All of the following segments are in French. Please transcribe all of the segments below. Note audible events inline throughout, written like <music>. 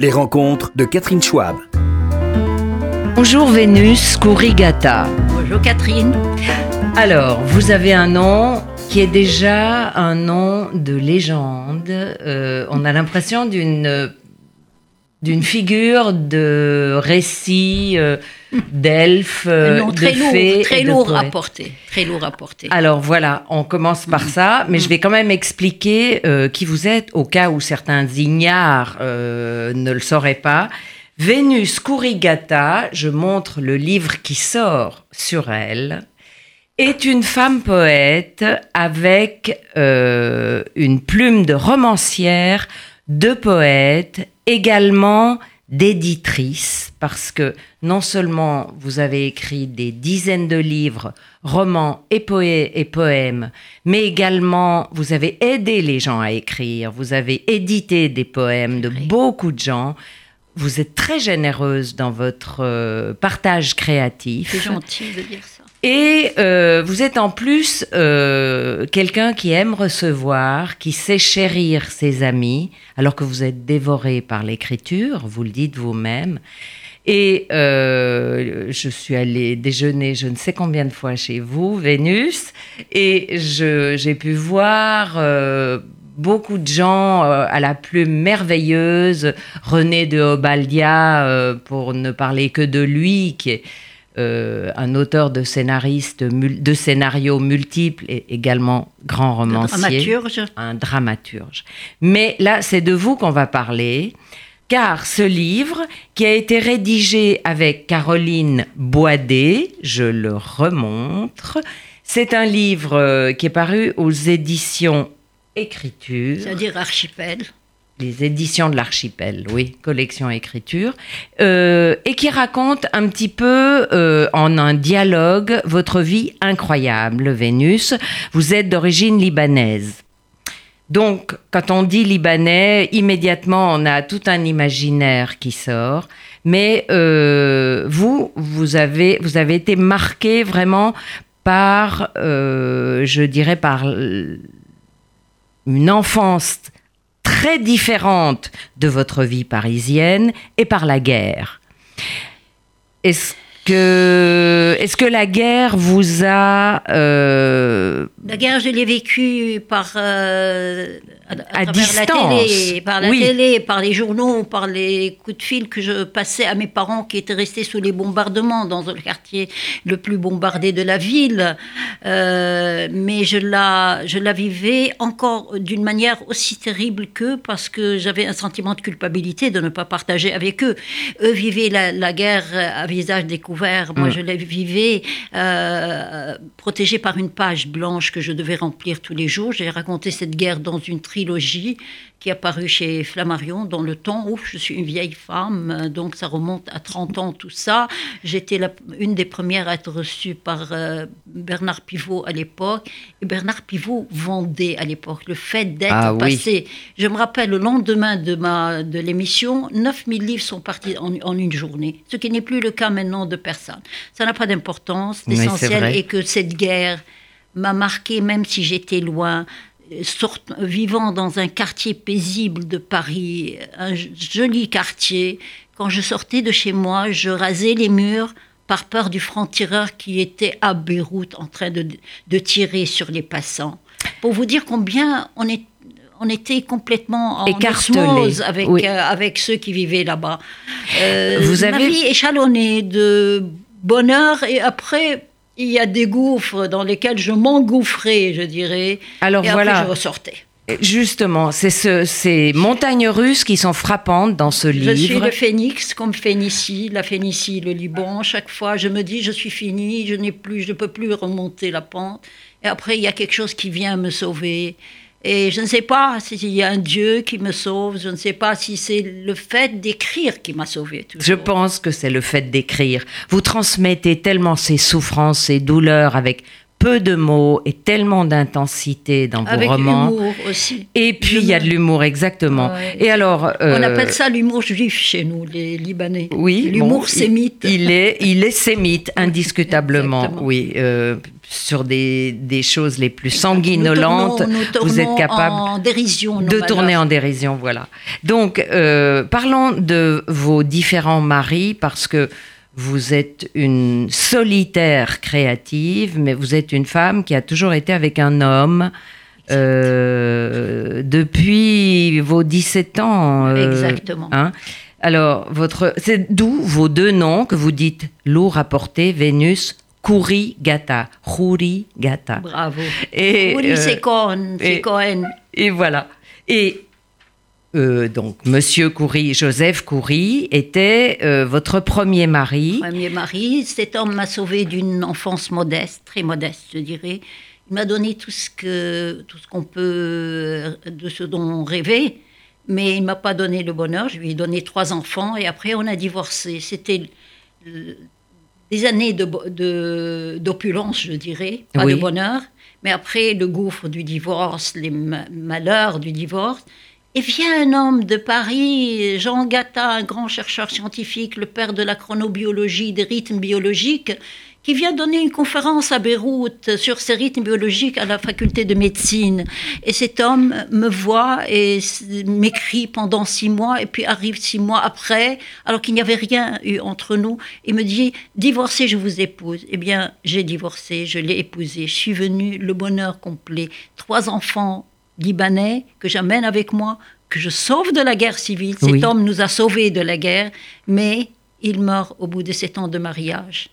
Les rencontres de Catherine Schwab. Bonjour Vénus Kurigata. Bonjour Catherine. Alors, vous avez un nom qui est déjà un nom de légende. Euh, on a l'impression d'une d'une figure de récit euh, d'elfes, euh, de très lourd, très et de lourd à porter. Très lourd à porter. Alors voilà, on commence par ça, mais je vais quand même expliquer euh, qui vous êtes au cas où certains ignares ne le sauraient pas. Vénus Kurigata, je montre le livre qui sort sur elle, est une femme poète avec une plume de romancière, de poète, également d'éditrice, parce que non seulement vous avez écrit des dizaines de livres, romans et, et poèmes, mais également vous avez aidé les gens à écrire, vous avez édité des poèmes de beaucoup de gens. Vous êtes très généreuse dans votre euh, partage créatif. C'est gentil de dire ça. Et euh, vous êtes en plus euh, quelqu'un qui aime recevoir, qui sait chérir ses amis, alors que vous êtes dévoré par l'écriture, vous le dites vous-même. Et euh, je suis allée déjeuner je ne sais combien de fois chez vous, Vénus, et j'ai pu voir euh, beaucoup de gens euh, à la plume merveilleuse, René de Obaldia, euh, pour ne parler que de lui, qui est euh, un auteur de scénaristes, mul- de scénarios multiples et également grand romancier Dramaturge. un dramaturge. Mais là, c'est de vous qu'on va parler, car ce livre, qui a été rédigé avec Caroline Boidet, je le remontre, c'est un livre euh, qui est paru aux éditions Écriture, C'est-à-dire archipel. Les éditions de l'archipel, oui, collection Écriture, euh, et qui raconte un petit peu euh, en un dialogue votre vie incroyable, Vénus. Vous êtes d'origine libanaise. Donc, quand on dit libanais, immédiatement, on a tout un imaginaire qui sort. Mais euh, vous, vous avez, été marqué vraiment par, je dirais, par une enfance très différente de votre vie parisienne et par la guerre. Est-ce que, est-ce que la guerre vous a euh, La guerre, je l'ai vécue par euh, à, à distance. la télé, par la Oui. télé, par les journaux, par les coups de fil que je passais à mes parents qui étaient restés sous les bombardements dans le quartier le plus bombardé de la ville. Euh, mais je la, je la vivais encore d'une manière aussi terrible qu'eux parce que j'avais un sentiment de culpabilité de ne pas partager avec eux. Eux vivaient la, la guerre à visage découvert. Moi, je la vivais euh, protégée par une page blanche que je devais remplir tous les jours. J'ai raconté cette guerre dans une trilogie qui est apparue chez Flammarion dans le temps où je suis une vieille femme, euh, donc ça remonte à 30 ans tout ça. J'étais une des premières à être reçue par euh, Bernard Pivot à l'époque. Et Bernard Pivot vendait à l'époque le fait d'être Ah oui. passé. Je me rappelle le lendemain de, ma, de l'émission, 9000 livres sont partis en, en une journée, ce qui n'est plus le cas maintenant de personne. Ça n'a pas d'importance. L'essentiel vrai. est que cette guerre m'a marqué même si j'étais loin. Sort- vivant dans un quartier paisible de Paris, un joli quartier, quand je sortais de chez moi, je rasais les murs par peur du franc-tireur qui était à Beyrouth en train de, de tirer sur les passants. Pour vous dire combien on, est, on était complètement en avec, oui. euh, avec ceux qui vivaient là-bas. Euh, Vous Ma avez- vie échalonnée de bonheur et après il y a des gouffres dans lesquels je m'engouffrais, je dirais. Alors et après voilà. je ressortais. Justement, c'est ce, ces montagnes russes qui sont frappantes dans ce Je suis livre. le phénix, comme Phénicie, la Phénicie, le Liban. Chaque fois, je me dis, je suis fini, je n'ai plus, je ne peux plus remonter la pente. Et après, il y a quelque chose qui vient me sauver. Et je ne sais pas s'il y a un Dieu qui me sauve, je ne sais pas si c'est le fait d'écrire qui m'a sauvé. Je pense que c'est le fait d'écrire. Vous transmettez tellement ces souffrances, ces douleurs avec peu de mots et tellement d'intensité dans vos Avec romans. humour aussi. Et puis il y a de l'humour, exactement. Ouais. Et alors, On euh, appelle ça l'humour juif chez nous, les Libanais. Oui, L'humour bon, sémite. Il, est, il est sémite, indiscutablement. Exactement. Oui, euh, sur des, des choses les plus Nous sanguinolentes, tournons- nous vous êtes capable en dérision. de tourner en dérision, voilà. Donc, euh, parlons de vos différents maris, parce que vous êtes une solitaire créative, mais vous êtes une femme qui a toujours été avec un homme. euh, depuis vos 17 ans. euh, Exactement. hein. Alors, votre, c'est d'où vos deux noms que vous dites lourd rapporté, Vénus, Kouri Gata. Bravo. Et, euh, c'est Cohen. et- C'est Cohen. et voilà. Et euh, donc, Monsieur Coury, Joseph Coury, était euh, votre premier mari. Premier mari. Cet homme m'a sauvé d'une enfance modeste, très modeste, je dirais. Il m'a donné tout ce que tout ce qu'on peut de ce dont on rêvait, mais il m'a pas donné le bonheur. Je lui ai donné trois enfants et après on a divorcé. C'était euh, des années de d'opulence, je dirais, pas Oui. de bonheur. Mais après le gouffre du divorce, les ma- malheurs du divorce, et vient un homme de Paris, Jean Gatta, un grand chercheur scientifique, le père de la chronobiologie, des rythmes biologiques, qui vient donner une conférence à Beyrouth sur ces rythmes biologiques à la faculté de médecine. Et cet homme me voit et m'écrit pendant six mois, et puis arrive six mois après, alors qu'il n'y avait rien eu entre nous, et me dit Divorcez, je vous épouse. Eh bien, j'ai divorcé, je l'ai épousé. Je suis venue, le bonheur complet. Trois enfants libanais que j'amène avec moi, que je sauve de la guerre civile. Cet homme nous a sauvés de la guerre, mais il meurt au bout de sept ans de mariage.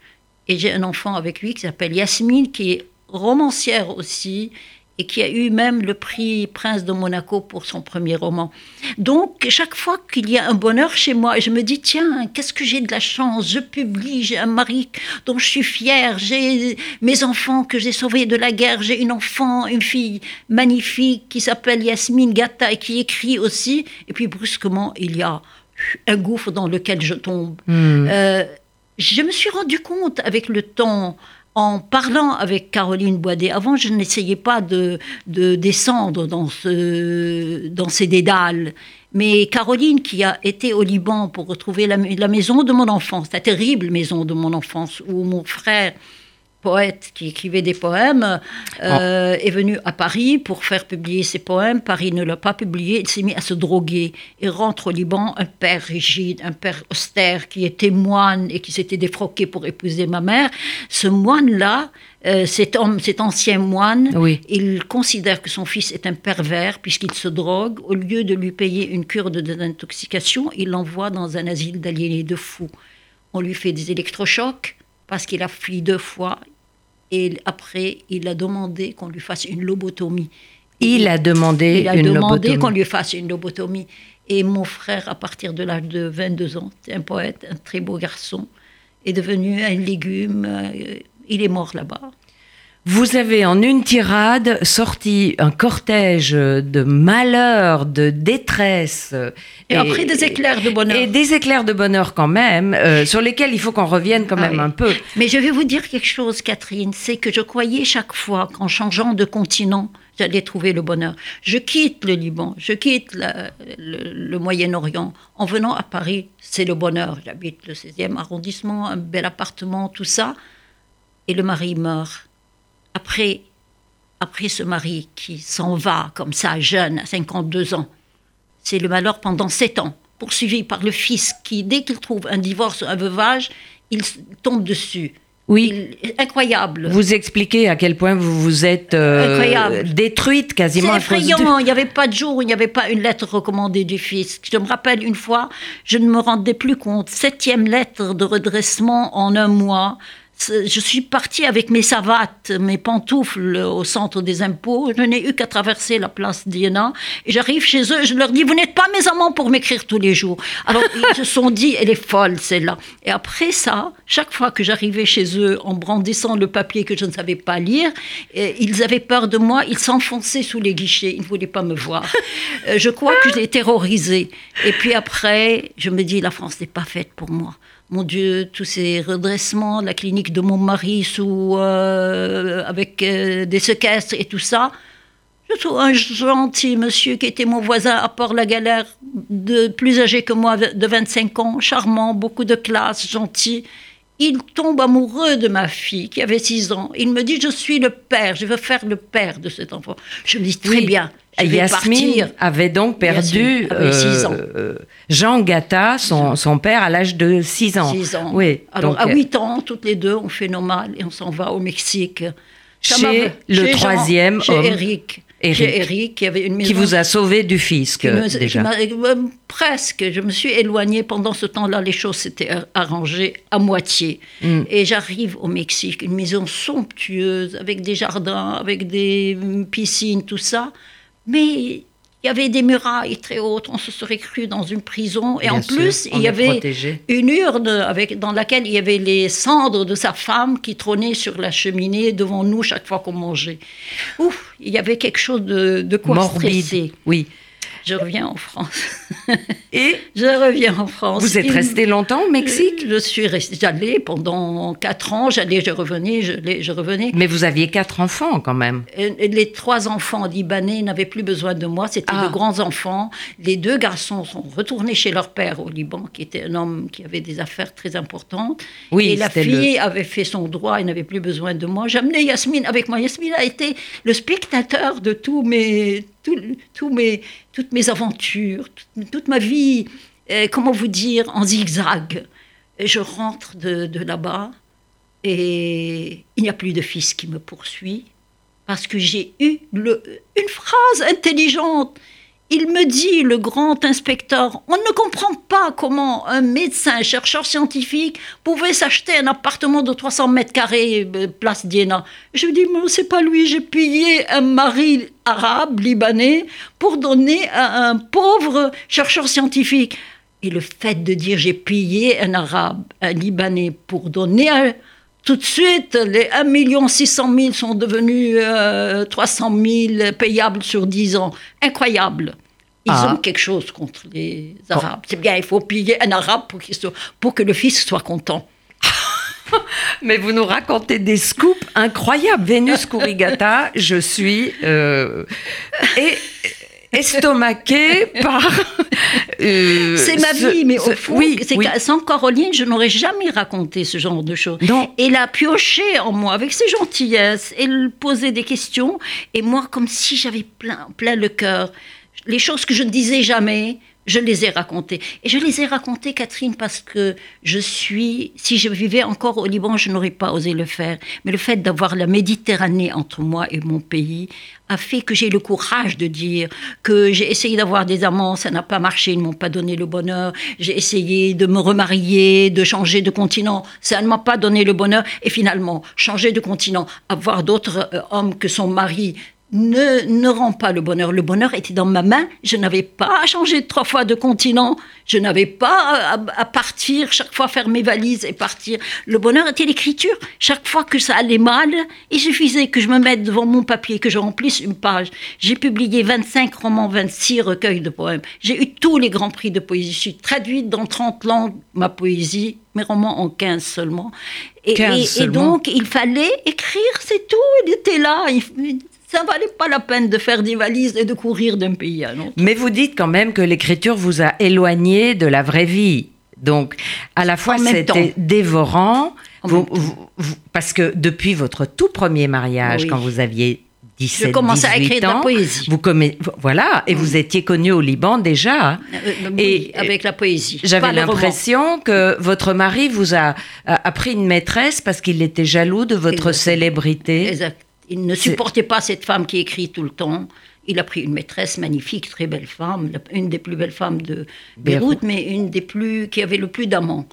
Et j'ai un enfant avec lui qui s'appelle Yasmine, qui est romancière aussi, et qui a eu même le prix Prince de Monaco pour son premier roman. Donc, chaque fois qu'il y a un bonheur chez moi, je me dis, tiens, qu'est-ce que j'ai de la chance, je publie, j'ai un mari dont je suis fière, j'ai mes enfants que j'ai sauvés de la guerre, j'ai une enfant, une fille magnifique qui s'appelle Yasmine Gata et qui écrit aussi, et puis brusquement, il y a un gouffre dans lequel je tombe. Hmm. Euh, je me suis rendu compte avec le temps, en parlant avec Caroline Boidet, avant je n'essayais pas de, de descendre dans, ce, dans ces dédales, mais Caroline qui a été au Liban pour retrouver la, la maison de mon enfance, la terrible maison de mon enfance, où mon frère poète qui écrivait des poèmes, euh, est venu à Paris pour faire publier ses poèmes. Paris ne l'a pas publié, il s'est mis à se droguer. Il rentre au Liban, un père rigide, un père austère qui était moine et qui s'était défroqué pour épouser ma mère. Ce moine-là, euh, cet homme, cet ancien moine, Oui. il considère que son fils est un pervers puisqu'il se drogue. Au lieu de lui payer une cure de désintoxication, il l'envoie dans un asile d'aliénés de fous. On lui fait des électrochocs parce qu'il a fui deux fois. Et après, il a demandé qu'on lui fasse une lobotomie. Il a demandé Il a une demandé qu'on lui fasse une lobotomie. Et mon frère, à partir de l'âge de 22 ans, un poète, un très beau garçon, est devenu un légume. euh, Il est mort là-bas. Vous avez en une tirade sorti un cortège de malheur, de détresse. Et, après, des éclairs de bonheur. Et des éclairs de bonheur quand même, euh, sur lesquels il faut qu'on revienne quand Ah même oui. un peu. Mais je vais vous dire quelque chose, Catherine, c'est que je croyais chaque fois qu'en changeant de continent, j'allais trouver le bonheur. Je quitte le Liban, je quitte la- le, le Moyen-Orient. En venant à Paris, c'est le bonheur. J'habite le 16e arrondissement, un bel appartement, tout ça. Et le mari meurt. Après, après ce mari qui s'en va comme ça, jeune, à 52 ans, c'est le malheur pendant sept ans, poursuivi par le fils qui, dès qu'il trouve un divorce, un veuvage, il tombe dessus. Oui. Il- incroyable. Vous expliquez à quel point vous vous êtes euh, Incroyable. détruite C'est quasiment du- effrayant. Il n'y avait pas de jour où il n'y avait pas une lettre recommandée du fils. Je me rappelle une fois, je ne me rendais plus compte. Septième lettre de redressement en un mois. Je suis partie avec mes savates, mes pantoufles au centre des impôts. Je n'ai eu qu'à traverser la place d'Iéna. Et j'arrive chez eux, je leur dis, vous n'êtes pas mes amants pour m'écrire tous les jours. Alors ils se sont dit, elle est folle celle-là. Et après ça, chaque fois que j'arrivais chez eux en brandissant le papier que je ne savais pas lire, eh, ils avaient peur de moi, ils s'enfonçaient sous les guichets, ils ne voulaient pas me voir. Euh, je crois que je les terrorisés. Et puis après, je me dis, la France n'est pas faite pour moi. Mon Dieu, tous ces redressements, la clinique de mon mari euh, avec euh, des séquestres et tout ça. Je trouve un gentil monsieur qui était mon voisin à Port-la-Galère, de, plus âgé que moi, de 25 ans, charmant, beaucoup de classe, gentil. Il tombe amoureux de ma fille qui avait 6 ans. Il me dit Je suis le père, je veux faire le père de cet enfant. Je me dis Très Oui. bien. Je vais Yasmine partir. avait donc perdu Yasmine avait six ans. euh, Jean Gatta, son, son père, à l'âge de 6 ans. 6 ans. Oui. Alors, donc, à euh, 8 ans, toutes les deux, on fait nos mal et on s'en va au Mexique. Ça Chez le chez Jean- troisième chez homme. Eric. Eric. Eric, qui avait une maison. qui vous a sauvé du fisc, me- déjà. m'a- euh, presque. Je me suis éloignée pendant ce temps-là. Les choses s'étaient ar- arrangées à moitié. Mm. Et j'arrive au Mexique, une maison somptueuse, avec des jardins, avec des mm, piscines, tout ça. Mais il y avait des murailles très hautes. On se serait cru dans une prison. Et Bien en plus, il y avait protégé. une urne avec, dans laquelle il y avait les cendres de sa femme qui trônaient sur la cheminée devant nous chaque fois qu'on mangeait. Ouf, il y avait quelque chose de, de quoi Morbide. stresser. Oui. Je reviens en France. <laughs> Et Je reviens en France. vous êtes resté longtemps au Mexique? Je suis restée, j'allais pendant quatre ans, j'allais, je revenais, je, je revenais. Mais vous aviez quatre enfants quand même. Et Les trois enfants libanais n'avaient plus besoin de moi, c'était Ah. de grands enfants. Les deux garçons sont retournés chez leur père au Liban, qui était un homme qui avait des affaires très importantes. Oui, et la fille avait fait son droit, elle n'avait plus besoin de moi. J'amenais Yasmine avec moi. Yasmine a été le spectateur de tous mes, mes, toutes mes aventures, toute, ma vie, euh, comment vous dire, en zigzag. Et je rentre de, là-bas et il n'y a plus de fils qui me poursuit parce que j'ai eu une phrase intelligente. Il me dit, le grand inspecteur, on ne comprend pas comment un médecin, chercheur scientifique, pouvait s'acheter un appartement de 300 mètres carrés, euh, place d'Iéna. Je lui dis, mais c'est pas lui, j'ai payé un mari arabe, libanais, pour donner à un pauvre chercheur scientifique. Et le fait de dire, j'ai payé un arabe, un libanais, pour donner à, tout de suite, les 1 600 000 sont devenus euh, 300 000 payables sur 10 ans. Incroyable. Ils Ah. ont quelque chose contre les Arabes. C'est bien, il faut payer un Arabe pour, qu'il soit- pour que le fils soit content. <laughs> Mais vous nous racontez des scoops incroyables. Vénus Kurigata, je suis euh, et estomaquée par. euh, C'est ma ce- vie, mais au fond, oui, sans Caroline, je n'aurais jamais raconté ce genre de choses. Non. Elle a pioché en moi avec ses gentillesses. Elle posait des questions et moi, comme si j'avais plein, plein le cœur. Les choses que je ne disais jamais, je les ai racontées. Et je les ai racontées, Catherine, parce que je suis. Si je vivais encore au Liban, je n'aurais pas osé le faire. Mais le fait d'avoir la Méditerranée entre moi et mon pays a fait que j'ai le courage de dire que j'ai essayé d'avoir des amants, ça n'a pas marché, ils ne m'ont pas donné le bonheur. J'ai essayé de me remarier, de changer de continent, ça ne m'a pas donné le bonheur. Et finalement, changer de continent, avoir d'autres euh, hommes que son mari, ne, ne rend pas le bonheur. Le bonheur était dans ma main. Je n'avais pas à changer trois fois de continent. Je n'avais pas à, à partir, chaque fois faire mes valises et partir. Le bonheur était l'écriture. Chaque fois que ça allait mal, il suffisait que je me mette devant mon papier, que je remplisse une page. J'ai publié 25 romans, 26 recueils de poèmes. J'ai eu tous les grands prix de poésie. Je suis traduite dans 30 langues, ma poésie, mes romans en 15 seulement. Et, 15 et- donc, il fallait écrire, c'est tout. Il était là. Il- ça valait pas la peine de faire des valises et de courir d'un pays à un autre. Mais vous dites quand même que l'écriture vous a éloigné de la vraie vie. Donc, à la fois, c'était dévorant, vous- vous- vous- parce que depuis votre tout premier mariage, Oui. quand vous aviez 17, Je commençais à 18 écrire de la ans, poésie. Vous commet- voilà, et vous étiez connu au Liban déjà. Euh, oui, Et- avec la poésie. J'avais l'impression que votre mari vous a, a, a pris une maîtresse parce qu'il était jaloux de votre célébrité. Exact. Il ne supportait pas cette femme qui écrit tout le temps. Il a pris une maîtresse magnifique, très belle femme, une des plus belles femmes de Beyrouth, mais une des plus qui avait le plus d'amants.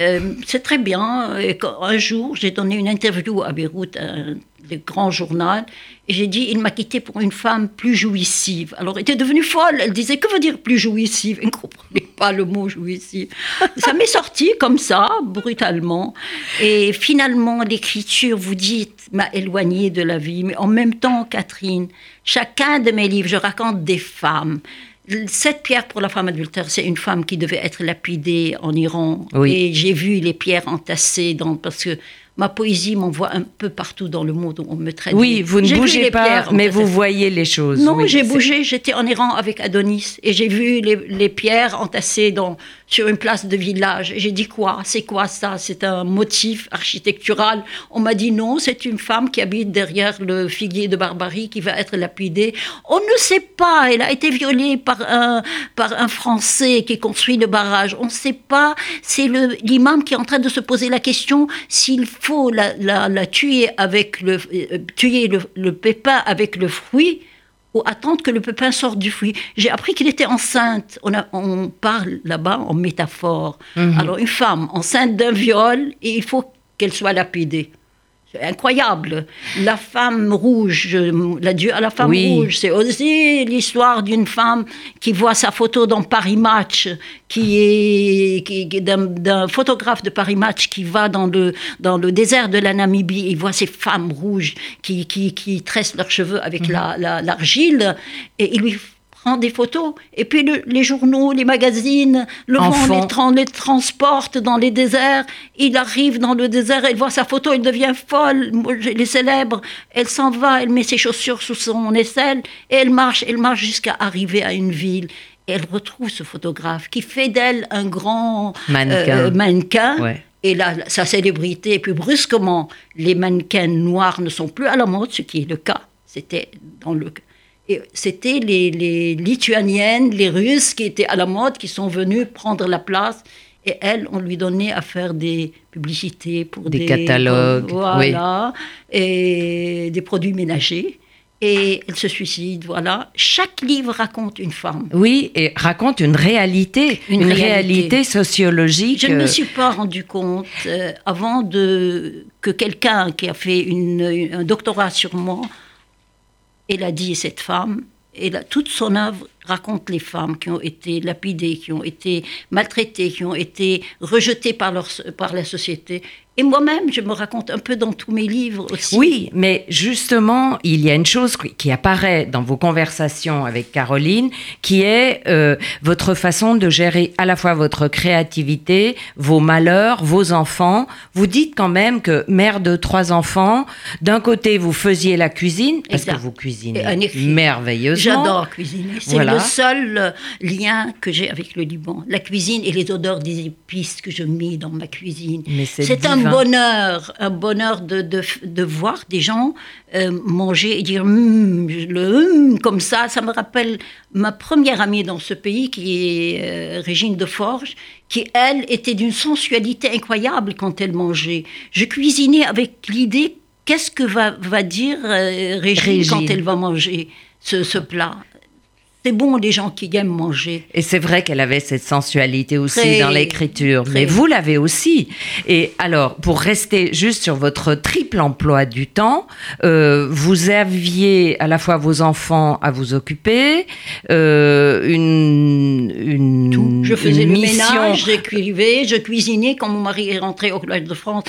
Euh, c'est très bien. Et un jour, j'ai donné une interview à Beyrouth, un des grands journaux, et j'ai dit il m'a quitté pour une femme plus jouissive. Alors, elle était devenue folle. Elle disait que veut dire plus jouissive? Elle ne comprenait pas le mot jouissive. Ça m'est sorti comme ça, brutalement. Et finalement, l'écriture, vous dites, m'a éloignée de la vie. Mais en même temps, Catherine, chacun de mes livres, je raconte des femmes. Cette pierre pour la femme adultère, c'est une femme qui devait être lapidée en Iran. Oui. Et j'ai vu les pierres entassées dans, parce que ma poésie m'envoie un peu partout dans le monde où on me traite. Oui, vous ne bougez pas, pierres mais vous voyez les choses. Non, oui, j'ai bougé. J'étais en Iran avec Adonis et j'ai vu les, les pierres entassées dans, sur une place de village. J'ai dit quoi? C'est quoi ça? C'est un motif architectural? On m'a dit non, c'est une femme qui habite derrière le figuier de Barbarie qui va être lapidée. On ne sait pas. Elle a été violée par un, par un Français qui construit le barrage. On ne sait pas. C'est l'imam qui est en train de se poser la question s'il faut la, tuer avec le, euh, tuer le pépin avec le fruit ou attendre que le pépin sorte du fruit. J'ai appris qu'il était enceinte. On, a- on parle là-bas en métaphore. Alors une femme enceinte d'un viol et il faut qu'elle soit lapidée. Incroyable. La femme rouge, l'adieu à la femme Oui. rouge, c'est aussi l'histoire d'une femme qui voit sa photo dans Paris Match, qui est, qui- d'un, photographe de Paris Match qui va dans le, dans le désert de la Namibie. Il voit ces femmes rouges qui, qui, qui tressent leurs cheveux avec la, la- l'argile et il lui prend des photos. Et puis le- les journaux, les magazines, le En vent fond. les, tran- les transporte dans les déserts. Il arrive dans le désert, elle voit sa photo, elle devient folle. Je les célèbre. Elle s'en va, elle met ses chaussures sous son aisselle et elle marche, elle marche jusqu'à arriver à une ville. Et elle retrouve ce photographe qui fait d'elle un grand Mannequin. euh, mannequin. Ouais. Et là, sa célébrité, et puis brusquement, les mannequins noirs ne sont plus à la mode, ce qui est le cas. C'était dans le. Et c'était les, les Lituaniennes, les Russes qui étaient à la mode, qui sont venues prendre la place. Et elles, on lui donnait à faire des publicités pour Des des, catalogues, voilà, et des produits ménagers. Et elle se suicide, voilà. Chaque livre raconte une femme. Oui, et raconte une réalité, une, Une réalité. réalité. sociologique. Je ne me suis pas rendu compte euh, avant de, que quelqu'un qui a fait une- un doctorat sur moi, elle a dit cette femme, et là, toute son œuvre raconte les femmes qui ont été lapidées, qui ont été maltraitées, qui ont été rejetées par la société. Et moi-même, je me raconte un peu dans tous mes livres aussi. Oui, mais justement, il y a une chose qui- apparaît dans vos conversations avec Caroline, qui est euh, votre façon de gérer à la fois votre créativité, vos malheurs, vos enfants. Vous dites quand même que mère de trois enfants, d'un côté vous faisiez la cuisine, parce Exact. que vous cuisinez un merveilleusement. J'adore cuisiner. C'est Voilà. le seul euh, lien que j'ai avec le Liban. La cuisine et les odeurs des épices que je mets dans ma cuisine. Mais c'est C'est un bonheur, un bonheur de, de, de voir des gens euh, manger et dire je- le hum comme ça. Ça me rappelle ma première amie dans ce pays qui est euh, Régine de Forge, qui elle était d'une sensualité incroyable quand elle mangeait. Je cuisinais avec l'idée qu'est-ce que va, va dire euh, Régine, Régine. quand elle va manger ce, ce plat? C'est bon les gens qui aiment manger. Et c'est vrai qu'elle avait cette sensualité aussi Très, dans l'écriture, mais vous l'avez aussi. Et alors, pour rester juste sur votre triple emploi du temps, euh, vous aviez à la fois vos enfants à vous occuper, euh, une, une, Tout. Je faisais une le mission. ménage, j'écrivais, je cuisinais quand mon mari est rentré au Collège de France.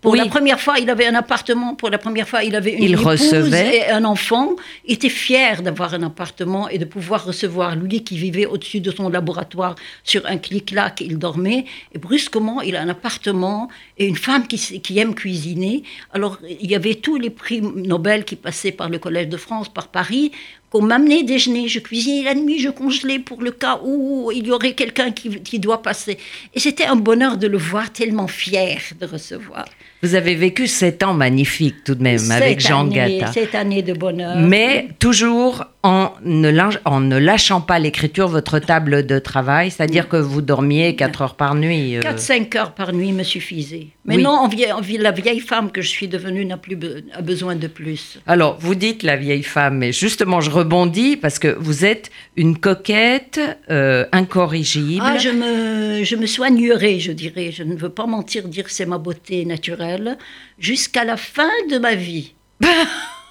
Pour Oui. la première fois, il avait un appartement. Pour la première fois, il avait une Il épouse recevait. et un enfant. Il était fier d'avoir un appartement et de pouvoir recevoir lui qui vivait au-dessus de son laboratoire sur un clic-clac. Il dormait et brusquement, il a un appartement et une femme qui, aime cuisiner. Alors, il y avait tous les prix Nobel qui passaient par le Collège de France, par Paris qu'on m'amenait déjeuner. Je cuisinais la nuit, je congelais pour le cas où il y aurait quelqu'un qui, qui doit passer. Et c'était un bonheur de le voir tellement fier de recevoir. Vous avez vécu sept ans magnifiques tout de même Cette avec Jean année- Gatta. Cette année de bonheur. Mais toujours en ne, lâch- en ne lâchant pas l'écriture, votre table de travail, c'est-à-dire que vous dormiez 4 heures par nuit. euh. 4-5 heures par nuit me suffisaient. Mais Oui. la vieille femme que je suis devenue n'a plus be- a besoin de plus. Alors, vous dites la vieille femme, mais justement, je rebondis parce que vous êtes une coquette euh, incorrigible. Ah, je me, je me soignerai, je dirais. Je ne veux pas mentir, dire que c'est ma beauté naturelle. Jusqu'à la fin de ma vie. <laughs>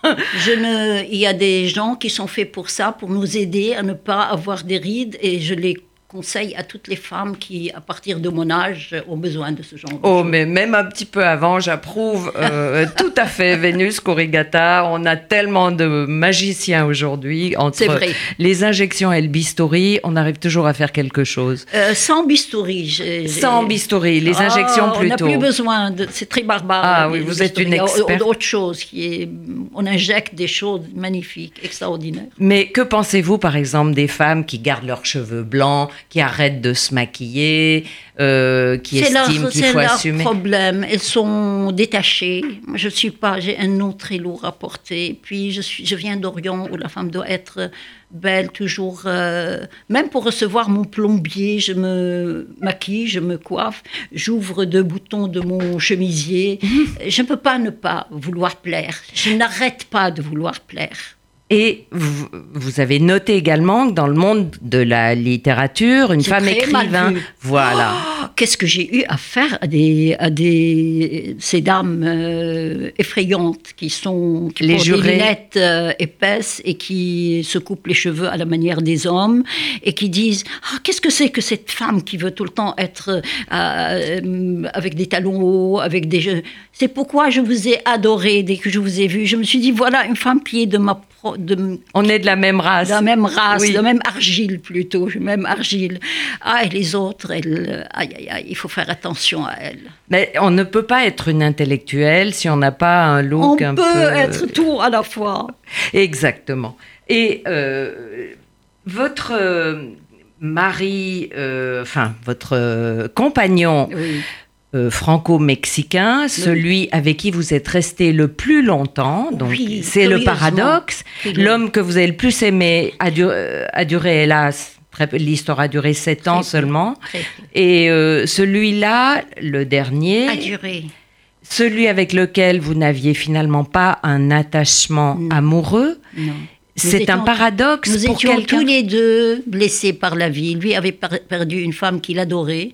je ne, il y a des gens qui sont faits pour ça, pour nous aider à ne pas avoir des rides, et je les conseille à toutes les femmes qui, à partir de mon âge, ont besoin de ce genre de Oh, choses. mais même un petit peu avant, j'approuve euh, <laughs> tout à fait Vénus Corrigata. On a tellement de magiciens aujourd'hui. C'est Entre vrai. les injections et le bistouri, on arrive toujours à faire quelque chose. Euh, sans bistouri. j'ai- Sans bistouri, les Ah, injections On n'a plutôt. plus besoin de. C'est très barbare. Ah oui, vous êtes une experte. Autre chose qui est. On injecte des choses magnifiques, extraordinaires. Mais que pensez-vous, par exemple, des femmes qui gardent leurs cheveux blancs, qui arrêtent de se maquiller, euh, qui C'est leur, estiment qu'il c'est faut leur assumer problème. Elles sont détachées. Moi, je suis pas. J'ai un nom très lourd à porter. Puis je suis. Je viens d'Orient où la femme doit être belle toujours. euh, même pour recevoir mon plombier, je me maquille, je me coiffe, j'ouvre deux boutons de mon chemisier. Je ne peux pas ne pas vouloir plaire. Je n'arrête pas de vouloir plaire. Et vous, vous avez noté également que dans le monde de la littérature, une femme écrivain, voilà. Oh, Qu'est-ce que j'ai eu à faire à des, à des ces dames euh, effrayantes qui sont qui Les jurés. des lunettes euh, épaisses et qui se coupent les cheveux à la manière des hommes et qui disent ah qu'est-ce que c'est que cette femme qui veut tout le temps être euh, avec des talons hauts avec des c'est pourquoi je vous ai adoré dès que je vous ai vu je me suis dit voilà une femme qui est de ma de, On est de la même race. de la même race, Oui. de la même argile plutôt, même argile. Ah, et les autres, elles, euh, aïe, aïe, aïe, il faut faire attention à elles. Mais on ne peut pas être une intellectuelle si on n'a pas un On look peut un peu... être tout à la fois. Exactement. Et euh, votre euh, mari, euh, enfin votre euh, compagnon Oui. Euh, franco-mexicain, celui avec qui vous êtes resté le plus longtemps, donc Oui, c'est le paradoxe. L'homme que vous avez le plus aimé a, du- euh, a duré, hélas, l'histoire a duré sept ans seulement. Très. Et euh, celui-là, le dernier, À durer. celui avec lequel vous n'aviez finalement pas un attachement Non. amoureux, Non. c'est un paradoxe Nous pour étions tous les deux blessés par la vie. Lui avait per- perdu une femme qu'il adorait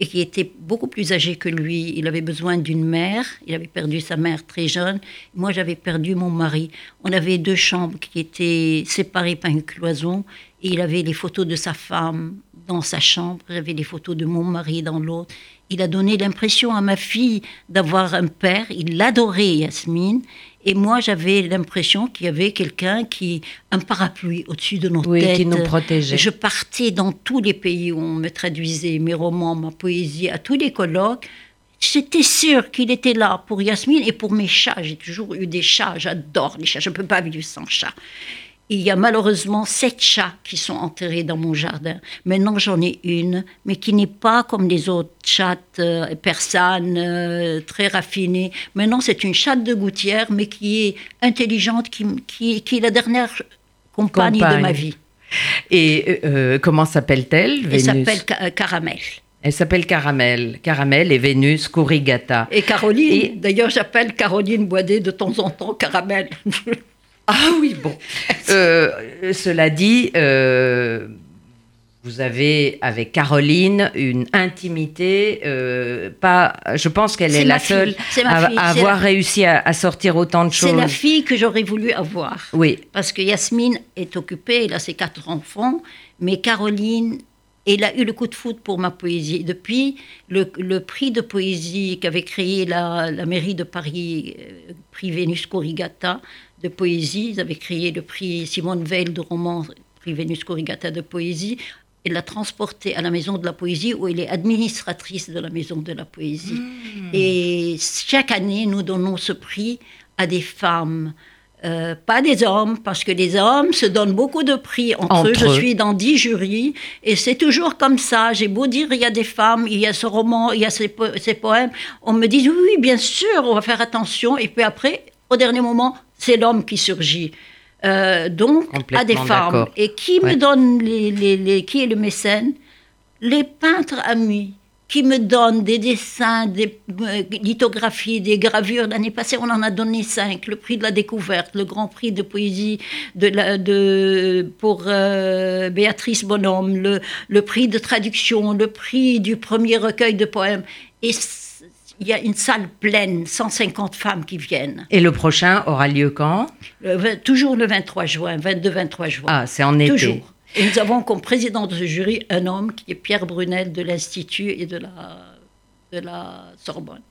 et qui était beaucoup plus âgée que lui. Il avait besoin d'une mère. Il avait perdu sa mère très jeune. Moi, j'avais perdu mon mari. On avait deux chambres qui étaient séparées par une cloison. Et il avait les photos de sa femme dans sa chambre. J'avais les photos de mon mari dans l'autre. Il a donné l'impression à ma fille d'avoir un père. Il l'adorait, Yasmine. Et moi, j'avais l'impression qu'il y avait quelqu'un qui, un parapluie au-dessus de nos Oui, têtes. qui nous protégeait. Je partais dans tous les pays où on me traduisait mes romans, ma poésie, à tous les colloques. J'étais sûre qu'il était là pour Yasmine et pour mes chats. J'ai toujours eu des chats, j'adore les chats, je ne peux pas vivre sans chats. Il y a malheureusement sept chats qui sont enterrés dans mon jardin. Maintenant, j'en ai une, mais qui n'est pas comme les autres chattes euh, persanes, euh, très raffinées. Maintenant, c'est une chatte de gouttière, mais qui est intelligente, qui, qui, qui est la dernière compagne, Compagne. de ma vie. Et euh, comment s'appelle-t-elle, Elle s'appelle Ca- Caramel. Elle s'appelle Caramel. Caramel et Vénus corrigata. Et Caroline, Et- d'ailleurs, j'appelle Caroline Boidet de temps en temps Caramel. <laughs> Ah oui, bon. <laughs> Euh, cela dit, euh, vous avez avec Caroline une intimité. euh, pas, je pense qu'elle est, C'est la fille, seule c'est à, fille, c'est avoir la- réussi à, à sortir autant de C'est choses. la fille que j'aurais voulu avoir. Oui, Parce que Yasmine est occupée, elle a ses quatre enfants, mais Caroline, elle a eu le coup de foudre pour ma poésie. Depuis le, le prix de poésie qu'avait créé la, la mairie de Paris, prix Vénus Corrigata de poésie, ils avaient créé le prix Simone Veil de roman, prix Vénus Corrigata de poésie. Elle l'a transportée à la maison de la poésie où elle est administratrice de la maison de la poésie. Et chaque année, nous donnons ce prix à des femmes. euh, pas des hommes, parce que les hommes se donnent beaucoup de prix entre, Entre eux. Je suis dans dix jurys et c'est toujours comme ça. J'ai beau dire, il y a des femmes, il y a ce roman, il y a ces, po- ces poèmes. On me dit, oui, oui, bien sûr, on va faire attention. Et puis après, au dernier moment, c'est l'homme qui surgit. Euh, donc, à des femmes. Et qui Ouais. me donne les, les- les- qui est le mécène? Les peintres amis qui me donnent des dessins, des euh, lithographies, des gravures. L'année passée, on en a donné cinq. Le prix de la découverte, le grand prix de poésie de la- de, pour euh, Béatrice Bonhomme, le, le prix de traduction, le prix du premier recueil de poèmes. Et il y a une salle pleine, 150 femmes qui viennent. Et le prochain aura lieu quand? Le toujours le 23 juin, 22-23 juin. Ah, c'est en été. Toujours. Et nous avons comme président de ce jury un homme qui est Pierre Brunel de l'Institut et de la, de la Sorbonne.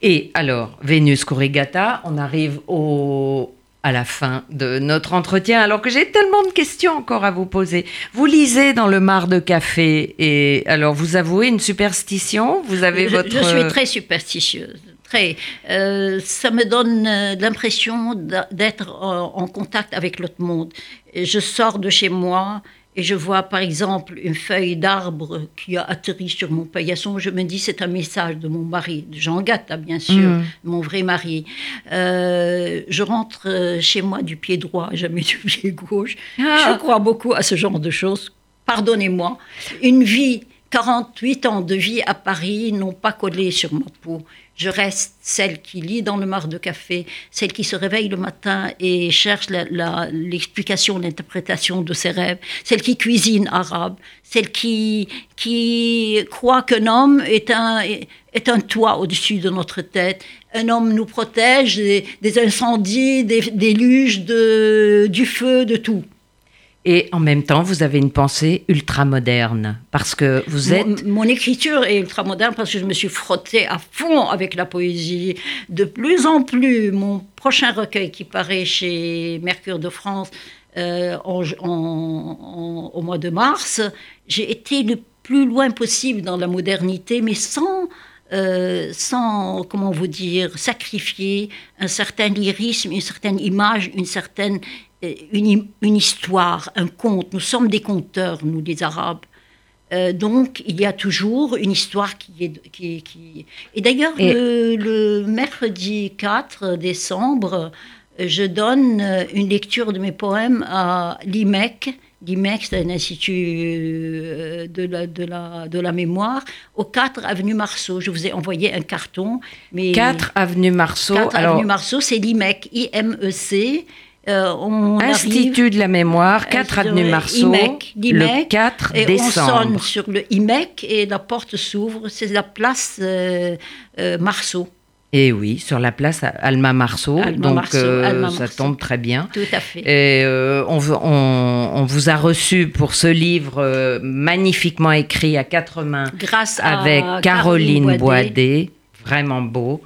Et alors, Vénus Corrigata, on arrive au, à la fin de notre entretien, alors que j'ai tellement de questions encore à vous poser. Vous lisez dans le mar de café, et alors vous avouez une superstition? Vous avez je, votre... je suis très superstitieuse. Très. Euh, ça me donne euh, l'impression d'être en, contact avec l'autre monde. Je sors de chez moi et je vois par exemple une feuille d'arbre qui a atterri sur mon paillasson, je me dis c'est un message de mon mari, de Jean Gatta bien sûr, Mm. mon vrai mari. Euh, je rentre euh, chez moi du pied droit, <laughs> jamais du pied gauche. Ah. Je crois beaucoup à ce genre de choses. Pardonnez-moi. Une vie, 48 ans de vie à Paris n'ont pas collé sur ma peau. Je reste celle qui lit dans le mar de café, celle qui se réveille le matin et cherche l'explication, l'interprétation de ses rêves, celle qui cuisine arabe, celle qui, croit qu'un homme est un, toit au-dessus de notre tête. Un homme nous protège des, des incendies, des déluges, de, du feu, de tout. Et en même temps, vous avez une pensée ultra-moderne, parce que vous êtes... Mon, mon écriture est ultra-moderne parce que je me suis frottée à fond avec la poésie. De plus en plus, mon prochain recueil qui paraît chez Mercure de France euh, en- en- en- au mois de mars, j'ai été le plus loin possible dans la modernité, mais sans... euh, sans, comment vous dire, sacrifier un certain lyrisme, une certaine image, une certaine une, im- une histoire, un conte. Nous sommes des conteurs, nous les Arabes. Euh, donc, il y a toujours une histoire qui est. Qui, qui... Et d'ailleurs, Et- le, le mercredi 4 décembre, euh, je donne euh, une lecture de mes poèmes à l'IMEC. L'IMEC, c'est un institut euh, de la, de, la, de la mémoire, au 4 avenue Marceau. Je vous ai envoyé un carton. Mais 4 avenue Marceau. 4 alors, avenue Marceau, c'est l'IMEC, I-M-E-C. Euh, on arrive- Institut de la mémoire, 4 euh, avenue Marceau, IMEC, le l'IMEC, 4 et on sonne décembre. sur le IMEC et la porte s'ouvre. C'est la place euh, euh, Marceau, Et oui, sur la place Alma Marceau, Alma donc Marceau, ça tombe très bien. tout à fait. Et on, veut- on- on vous a reçu pour ce livre magnifiquement écrit à quatre mains Grâce à avec Caroline, Boidet. vraiment beau.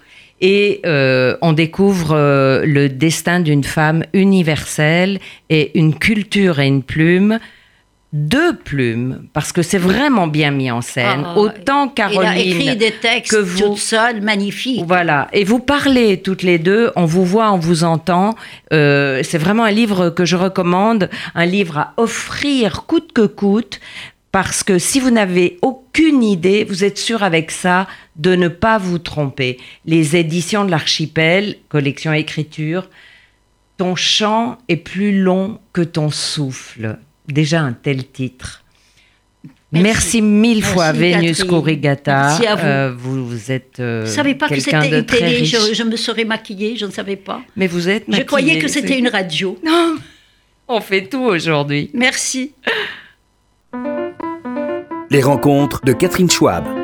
Et euh, on découvre euh, le destin d'une femme universelle et une culture et une plume, deux plumes, parce que c'est vraiment bien mis en scène. Ah, Autant Il a écrit Caroline des textes que vous- toute seule, magnifiques. voilà, et vous parlez toutes les deux, on vous voit, on vous entend. Euh, c'est vraiment un livre que je recommande, un livre à offrir coûte que coûte, parce que si vous n'avez aucune idée, vous êtes sûr avec ça de ne pas vous tromper. Les éditions de l'Archipel, collection écriture, ton chant est plus long que ton souffle. Déjà un tel titre. Merci, Merci. mille Merci, fois, Vénus. Corrigata. Merci à vous. Euh, vous, vous êtes euh, Je ne savais pas que c'était une télé. Je, je me serais maquillée, je ne savais pas. Mais vous êtes Je croyais maquillée, que c'était une radio. Non, on fait tout aujourd'hui. Merci. <laughs> Les rencontres de Catherine Schwab.